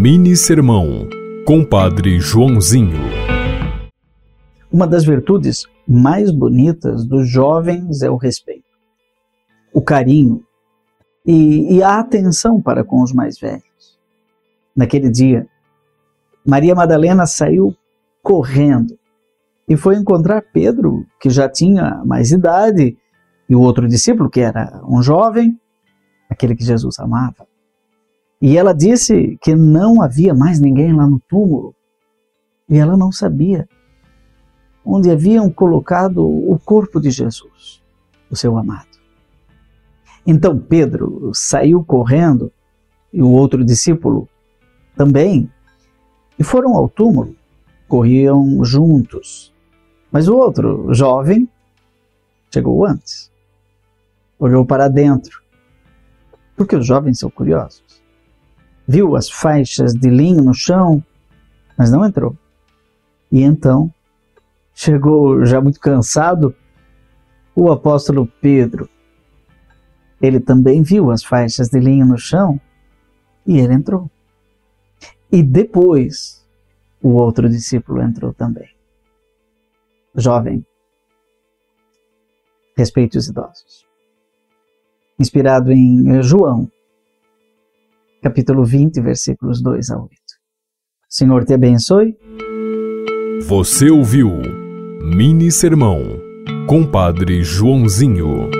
Mini Sermão, Compadre Joãozinho. Uma das virtudes mais bonitas dos jovens é o respeito, o carinho e, e a atenção para com os mais velhos. Naquele dia, Maria Madalena saiu correndo e foi encontrar Pedro, que já tinha mais idade, e o outro discípulo, que era um jovem, aquele que Jesus amava. E ela disse que não havia mais ninguém lá no túmulo. E ela não sabia onde haviam colocado o corpo de Jesus, o seu amado. Então Pedro saiu correndo e o outro discípulo também e foram ao túmulo. Corriam juntos. Mas o outro, jovem, chegou antes. Olhou para dentro. Porque os jovens são curiosos viu as faixas de linho no chão, mas não entrou. E então chegou já muito cansado o apóstolo Pedro. Ele também viu as faixas de linho no chão e ele entrou. E depois o outro discípulo entrou também. Jovem, respeite os idosos. Inspirado em João capítulo 20, versículos 2 a 8. Senhor te abençoe. Você ouviu Mini Sermão, Compadre Joãozinho.